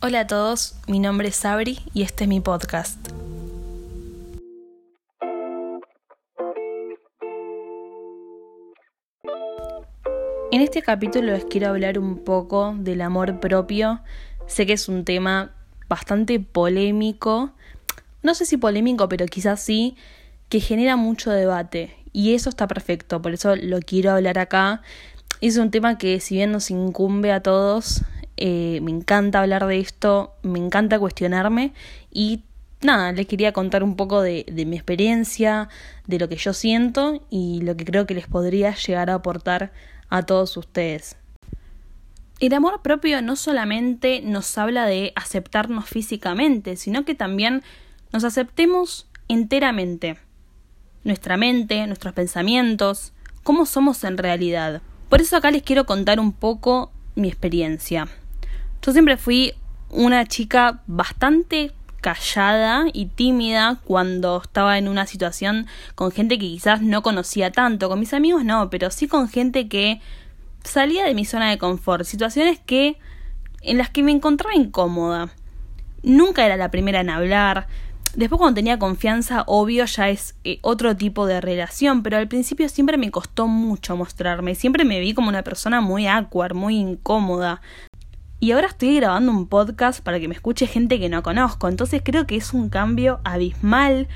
Hola a todos, mi nombre es Sabri y este es mi podcast. En este capítulo les quiero hablar un poco del amor propio. Sé que es un tema bastante polémico, no sé si polémico, pero quizás sí, que genera mucho debate. Y eso está perfecto, por eso lo quiero hablar acá. Es un tema que si bien nos incumbe a todos, eh, me encanta hablar de esto, me encanta cuestionarme y nada, les quería contar un poco de, de, mi experiencia, de lo que yo siento y lo que creo que les podría llegar a aportar a todos ustedes. El amor propio no solamente nos habla de aceptarnos físicamente, sino que también nos aceptemos enteramente. Nuestra mente, nuestros pensamientos, cómo somos en realidad. Por eso acá les quiero contar un poco mi experiencia. Yo siempre fui una chica bastante callada y tímida cuando estaba en una situación con gente que quizás no conocía tanto, con mis amigos no, pero sí con gente que salía de mi zona de confort, situaciones que en las que me encontraba incómoda. Nunca era la primera en hablar. Después cuando tenía confianza, obvio, ya es eh, otro tipo de relación, pero al principio siempre me costó mucho mostrarme, siempre me vi como una persona muy awkward, muy incómoda. Y ahora estoy grabando un podcast para que me escuche gente que no conozco, entonces creo que es un cambio abismal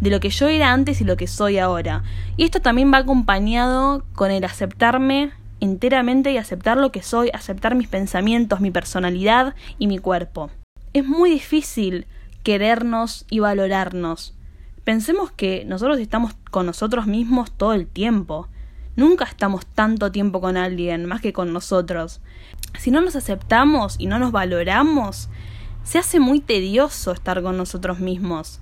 de lo que yo era antes y lo que soy ahora. Y esto también va acompañado con el aceptarme enteramente y aceptar lo que soy, aceptar mis pensamientos, mi personalidad y mi cuerpo. Es muy difícil querernos y valorarnos. Pensemos que nosotros estamos con nosotros mismos todo el tiempo. Nunca estamos tanto tiempo con alguien más que con nosotros. Si no nos aceptamos y no nos valoramos, se hace muy tedioso estar con nosotros mismos.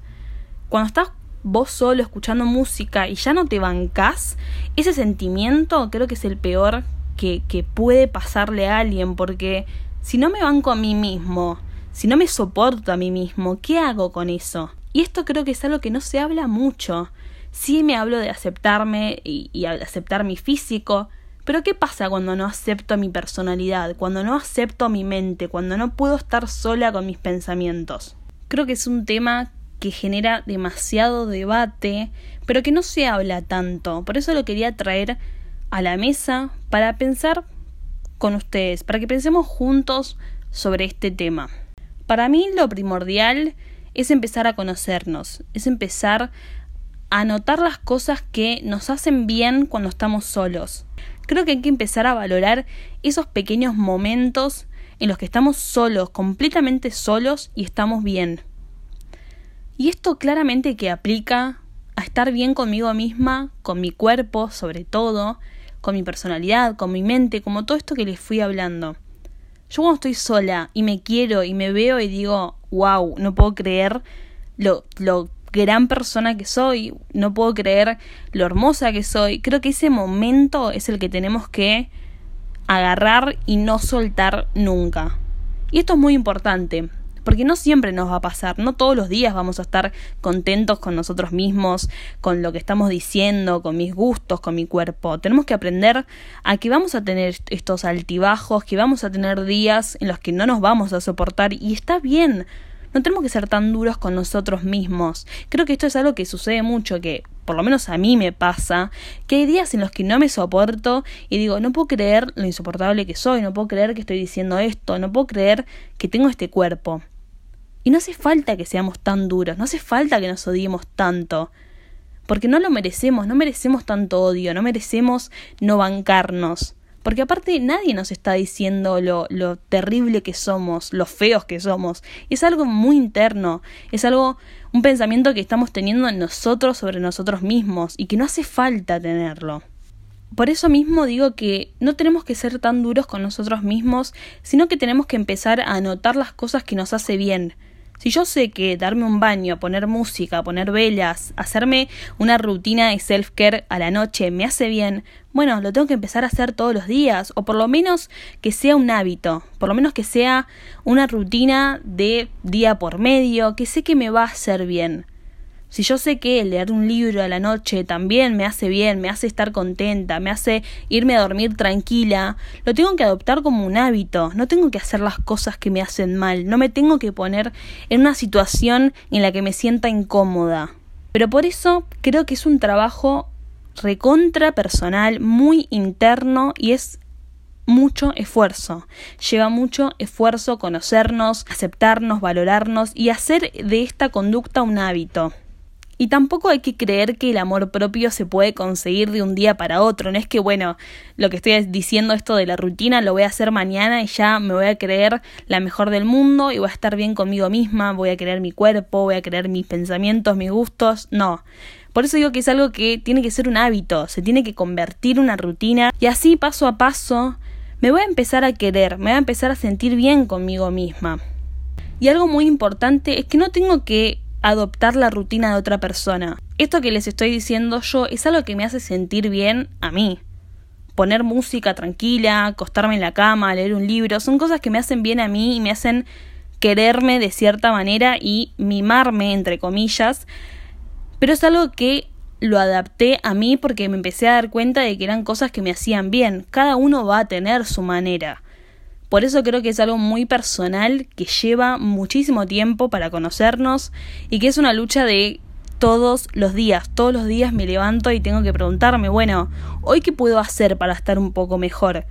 Cuando estás vos solo escuchando música y ya no te bancás, ese sentimiento creo que es el peor que, que puede pasarle a alguien, porque si no me banco a mí mismo, si no me soporto a mí mismo, ¿qué hago con eso? Y esto creo que es algo que no se habla mucho. Sí me hablo de aceptarme y, aceptar mi físico, pero ¿qué pasa cuando no acepto mi personalidad, cuando no acepto mi mente, cuando no puedo estar sola con mis pensamientos? Creo que es un tema que genera demasiado debate, pero que no se habla tanto. Por eso lo quería traer a la mesa para pensar con ustedes, para que pensemos juntos sobre este tema. Para mí lo primordial es empezar a conocernos, es empezar a notar las cosas que nos hacen bien cuando estamos solos. Creo que hay que empezar a valorar esos pequeños momentos en los que estamos solos, completamente solos y estamos bien. Y esto claramente que aplica a estar bien conmigo misma, con mi cuerpo sobre todo, con mi personalidad, con mi mente, como todo esto que les fui hablando. Yo cuando estoy sola y me quiero y me veo y digo, wow, no puedo creer lo, lo gran persona que soy, no puedo creer lo hermosa que soy. Creo que ese momento es el que tenemos que agarrar y no soltar nunca. Y esto es muy importante, porque no siempre nos va a pasar, no todos los días vamos a estar contentos con nosotros mismos, con lo que estamos diciendo, con mis gustos, con mi cuerpo. Tenemos que aprender a que vamos a tener estos altibajos, que vamos a tener días en los que no nos vamos a soportar y está bien. No tenemos que ser tan duros con nosotros mismos. Creo que esto es algo que sucede mucho, que por lo menos a mí me pasa, que hay días en los que no me soporto y digo, no puedo creer lo insoportable que soy, no puedo creer que estoy diciendo esto, no puedo creer que tengo este cuerpo. Y no hace falta que seamos tan duros, no hace falta que nos odiemos tanto. Porque no lo merecemos, no merecemos tanto odio, no merecemos no bancarnos. Porque aparte nadie nos está diciendo lo, terrible que somos, lo feos que somos. Es algo muy interno, es algo, un pensamiento que estamos teniendo en nosotros sobre nosotros mismos y que no hace falta tenerlo. Por eso mismo digo que no tenemos que ser tan duros con nosotros mismos, sino que tenemos que empezar a notar las cosas que nos hace bien, si yo sé que darme un baño, poner música, poner velas, hacerme una rutina de self-care a la noche me hace bien, bueno, lo tengo que empezar a hacer todos los días, o por lo menos que sea un hábito, por lo menos que sea una rutina de día por medio, que sé que me va a hacer bien. Si yo sé que leer un libro a la noche también me hace bien, me hace estar contenta, me hace irme a dormir tranquila, lo tengo que adoptar como un hábito, no tengo que hacer las cosas que me hacen mal, no me tengo que poner en una situación en la que me sienta incómoda. Pero por eso creo que es un trabajo recontra personal, muy interno y es mucho esfuerzo. Lleva mucho esfuerzo conocernos, aceptarnos, valorarnos y hacer de esta conducta un hábito. Y tampoco hay que creer que el amor propio se puede conseguir de un día para otro. No es que, bueno, lo que estoy diciendo esto de la rutina lo voy a hacer mañana y ya me voy a creer la mejor del mundo y voy a estar bien conmigo misma, voy a creer mi cuerpo, voy a creer mis pensamientos, mis gustos. No. Por eso digo que es algo que tiene que ser un hábito, se tiene que convertir en una rutina y así paso a paso me voy a empezar a querer, me voy a empezar a sentir bien conmigo misma. Y algo muy importante es que no tengo que adoptar la rutina de otra persona. Esto que les estoy diciendo yo es algo que me hace sentir bien a mí. Poner música tranquila, acostarme en la cama, leer un libro, son cosas que me hacen bien a mí y me hacen quererme de cierta manera y mimarme, entre comillas, pero es algo que lo adapté a mí porque me empecé a dar cuenta de que eran cosas que me hacían bien. Cada uno va a tener su manera. Por eso creo que es algo muy personal, que lleva muchísimo tiempo para conocernos y que es una lucha de todos los días. Todos los días me levanto y tengo que preguntarme, bueno, ¿hoy qué puedo hacer para estar un poco mejor?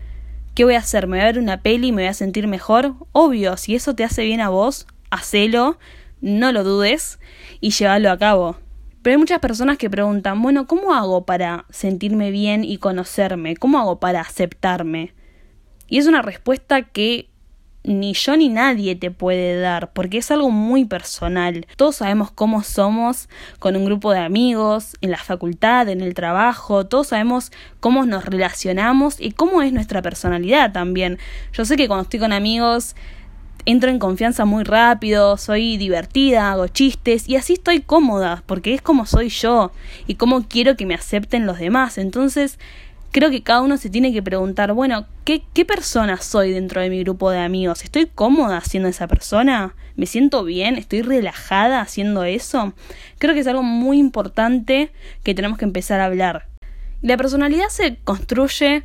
¿Qué voy a hacer? ¿Me voy a ver una peli y me voy a sentir mejor? Obvio, si eso te hace bien a vos, hacelo, no lo dudes y llévalo a cabo. Pero hay muchas personas que preguntan, bueno, ¿cómo hago para sentirme bien y conocerme? ¿Cómo hago para aceptarme? Y es una respuesta que ni yo ni nadie te puede dar, porque es algo muy personal. Todos sabemos cómo somos con un grupo de amigos, en la facultad, en el trabajo, todos sabemos cómo nos relacionamos y cómo es nuestra personalidad también. Yo sé que cuando estoy con amigos entro en confianza muy rápido, soy divertida, hago chistes y así estoy cómoda, porque es como soy yo y cómo quiero que me acepten los demás. Entonces, creo que cada uno se tiene que preguntar, bueno, ¿qué, ¿qué persona soy dentro de mi grupo de amigos? ¿Estoy cómoda siendo esa persona? ¿Me siento bien? ¿Estoy relajada haciendo eso? Creo que es algo muy importante que tenemos que empezar a hablar. La personalidad se construye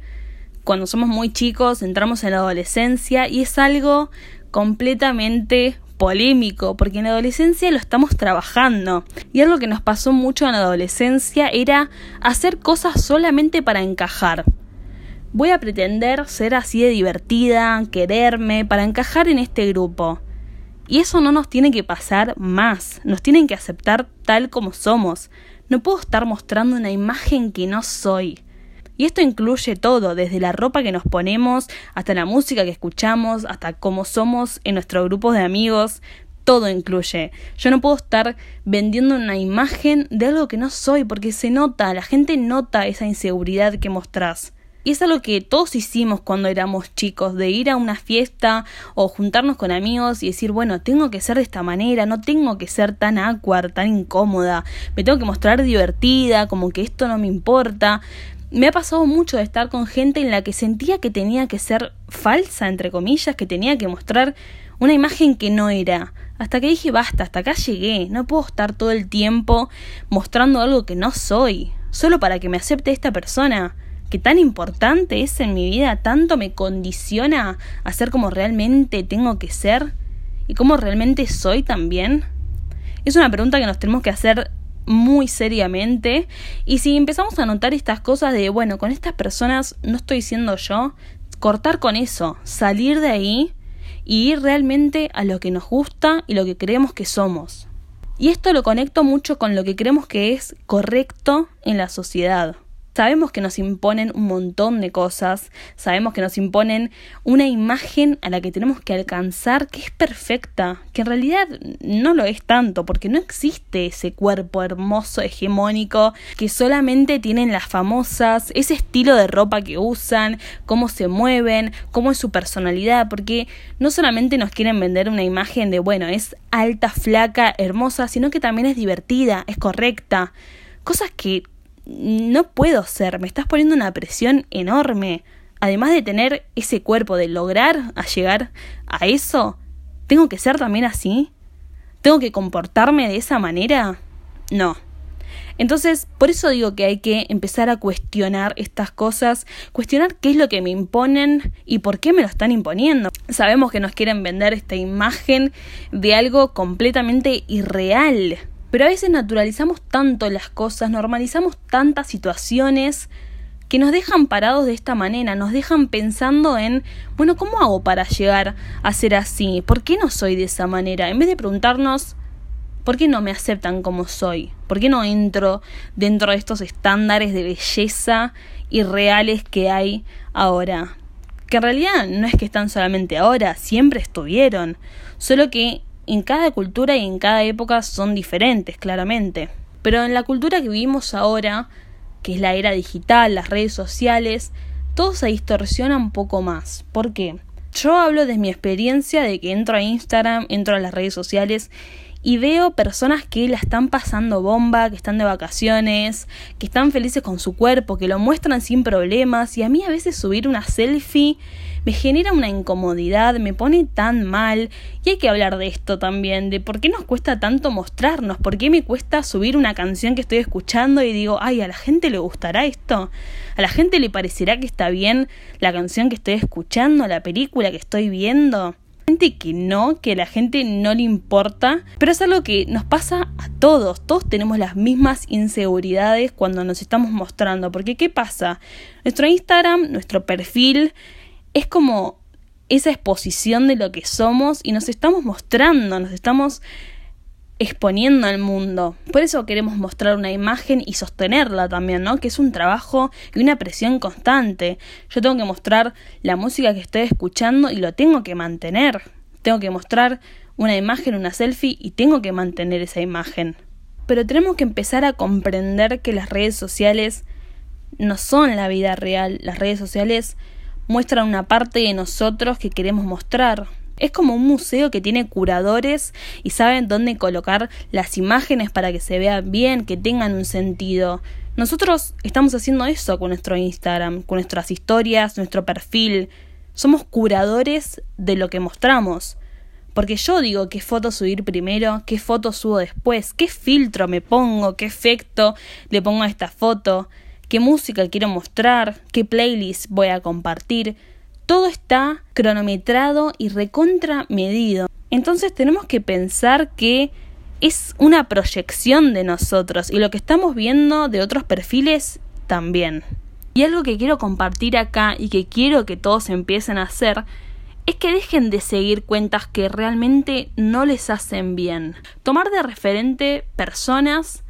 cuando somos muy chicos, entramos en la adolescencia y es algo completamente polémico, porque en la adolescencia lo estamos trabajando. Y algo que nos pasó mucho en la adolescencia era hacer cosas solamente para encajar. Voy a pretender ser así de divertida, quererme, para encajar en este grupo. Y eso no nos tiene que pasar más, nos tienen que aceptar tal como somos. No puedo estar mostrando una imagen que no soy. Y esto incluye todo, desde la ropa que nos ponemos, hasta la música que escuchamos, hasta cómo somos en nuestro grupo de amigos, todo incluye. Yo no puedo estar vendiendo una imagen de algo que no soy, porque se nota, la gente nota esa inseguridad que mostrás. Y es algo que todos hicimos cuando éramos chicos, de ir a una fiesta o juntarnos con amigos y decir, bueno, tengo que ser de esta manera, no tengo que ser tan awkward, tan incómoda, me tengo que mostrar divertida, como que esto no me importa. Me ha pasado mucho de estar con gente en la que sentía que tenía que ser falsa, entre comillas, que tenía que mostrar una imagen que no era. Hasta que dije, basta, hasta acá llegué, no puedo estar todo el tiempo mostrando algo que no soy, solo para que me acepte esta persona, que tan importante es en mi vida, tanto me condiciona a ser como realmente tengo que ser y como realmente soy también. Es una pregunta que nos tenemos que hacer muy seriamente. Y si empezamos a notar estas cosas de bueno con estas personas no estoy siendo yo cortar con eso salir de ahí y ir realmente a lo que nos gusta y lo que creemos que somos. Y esto lo conecto mucho con lo que creemos que es correcto en la sociedad Sabemos que nos imponen un montón de cosas, sabemos que nos imponen una imagen a la que tenemos que alcanzar que es perfecta, que en realidad no lo es tanto, porque no existe ese cuerpo hermoso, hegemónico, que solamente tienen las famosas, ese estilo de ropa que usan, cómo se mueven, cómo es su personalidad, porque no solamente nos quieren vender una imagen de, bueno, es alta, flaca, hermosa, sino que también es divertida, es correcta. Cosas que no puedo ser, me estás poniendo una presión enorme. Además de tener ese cuerpo, de lograr llegar a eso, ¿tengo que ser también así? ¿Tengo que comportarme de esa manera? No. Entonces, por eso digo que hay que empezar a cuestionar estas cosas, cuestionar qué es lo que me imponen y por qué me lo están imponiendo. Sabemos que nos quieren vender esta imagen de algo completamente irreal, pero a veces naturalizamos tanto las cosas, normalizamos tantas situaciones que nos dejan parados de esta manera, nos dejan pensando en, bueno, ¿cómo hago para llegar a ser así? ¿Por qué no soy de esa manera? En vez de preguntarnos, ¿Por qué no me aceptan como soy? ¿Por qué no entro dentro de estos estándares de belleza irreales que hay ahora? Que en realidad no es que están solamente ahora, siempre estuvieron, solo que en cada cultura y en cada época son diferentes, claramente. Pero en la cultura que vivimos ahora, que es la era digital, las redes sociales, todo se distorsiona un poco más. ¿Por qué? Yo hablo de mi experiencia de que entro a Instagram, entro a las redes sociales y veo personas que la están pasando bomba, que están de vacaciones, que están felices con su cuerpo, que lo muestran sin problemas y a mí a veces subir una selfie me genera una incomodidad, me pone tan mal. Y hay que hablar de esto también, de por qué nos cuesta tanto mostrarnos, por qué me cuesta subir una canción que estoy escuchando y digo, ay, a la gente le gustará esto, a la gente le parecerá que está bien la canción que estoy escuchando, la película que estoy viendo que no, que a la gente no le importa, pero es algo que nos pasa a todos, todos tenemos las mismas inseguridades cuando nos estamos mostrando, porque ¿qué pasa? Nuestro Instagram, nuestro perfil, es como esa exposición de lo que somos y nos estamos mostrando, nos estamos exponiendo al mundo. Por eso queremos mostrar una imagen y sostenerla también, ¿no? Que es un trabajo y una presión constante. Yo tengo que mostrar la música que estoy escuchando y lo tengo que mantener. Tengo que mostrar una imagen, una selfie y tengo que mantener esa imagen. Pero tenemos que empezar a comprender que las redes sociales no son la vida real. Las redes sociales muestran una parte de nosotros que queremos mostrar. Es como un museo que tiene curadores y saben dónde colocar las imágenes para que se vean bien, que tengan un sentido. Nosotros estamos haciendo eso con nuestro Instagram, con nuestras historias, nuestro perfil. Somos curadores de lo que mostramos. Porque yo digo qué foto subir primero, qué foto subo después, qué filtro me pongo, qué efecto le pongo a esta foto, qué música quiero mostrar, qué playlist voy a compartir todo está cronometrado y recontra medido. Entonces tenemos que pensar que es una proyección de nosotros y lo que estamos viendo de otros perfiles también. Y algo que quiero compartir acá y que quiero que todos empiecen a hacer es que dejen de seguir cuentas que realmente no les hacen bien. Tomar de referente personas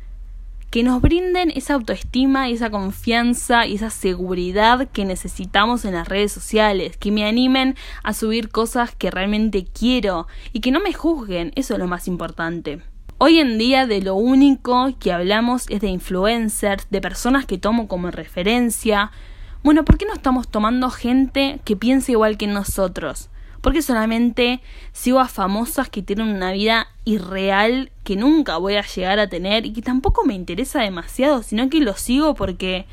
que nos brinden esa autoestima esa confianza y esa seguridad que necesitamos en las redes sociales, que me animen a subir cosas que realmente quiero y que no me juzguen, eso es lo más importante. Hoy en día de lo único que hablamos es de influencers, de personas que tomo como referencia. Bueno, ¿por qué no estamos tomando gente que piense igual que nosotros? Porque solamente sigo a famosas que tienen una vida irreal que nunca voy a llegar a tener y que tampoco me interesa demasiado, sino que lo sigo porque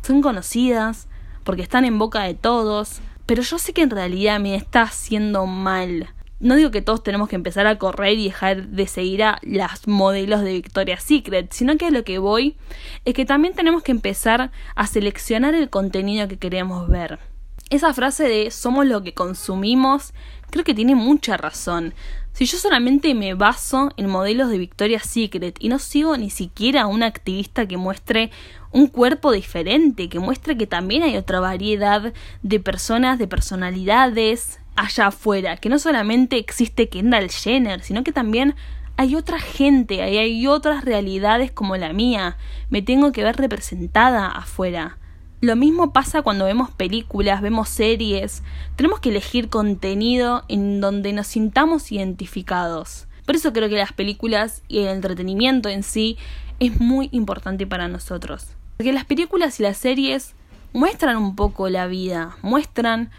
son conocidas, porque están en boca de todos, pero yo sé que en realidad me está haciendo mal. No digo que todos tenemos que empezar a correr y dejar de seguir a las modelos de Victoria's Secret, sino que a lo que voy es que también tenemos que empezar a seleccionar el contenido que queremos ver esa frase de somos lo que consumimos creo que tiene mucha razón. Si yo solamente me baso en modelos de Victoria's Secret y no sigo ni siquiera a una activista que muestre un cuerpo diferente, que muestre que también hay otra variedad de personas, de personalidades allá afuera, que no solamente existe Kendall Jenner, sino que también hay otra gente, hay otras realidades como la mía, me tengo que ver representada afuera. Lo mismo pasa cuando vemos películas, vemos series. Tenemos que elegir contenido en donde nos sintamos identificados. Por eso creo que las películas y el entretenimiento en sí es muy importante para nosotros. Porque las películas y las series muestran un poco la vida, muestran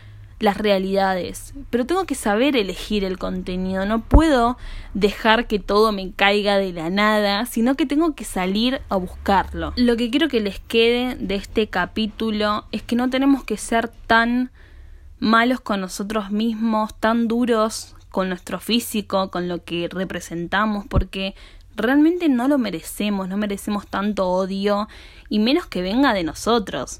las realidades, pero tengo que saber elegir el contenido, no puedo dejar que todo me caiga de la nada, sino que tengo que salir a buscarlo. Lo que quiero que les quede de este capítulo es que no tenemos que ser tan malos con nosotros mismos, tan duros con nuestro físico, con lo que representamos, porque realmente no lo merecemos, no merecemos tanto odio y menos que venga de nosotros.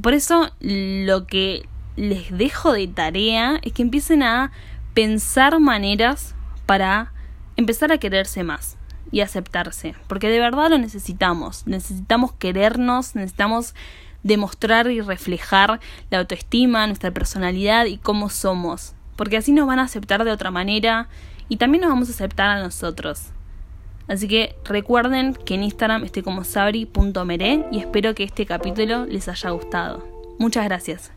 Por eso lo que les dejo de tarea es que empiecen a pensar maneras para empezar a quererse más y aceptarse, porque de verdad lo necesitamos, necesitamos querernos, necesitamos demostrar y reflejar la autoestima, nuestra personalidad y cómo somos, porque así nos van a aceptar de otra manera y también nos vamos a aceptar a nosotros. Así que recuerden que en Instagram estoy como sabri.mere y espero que este capítulo les haya gustado. Muchas gracias.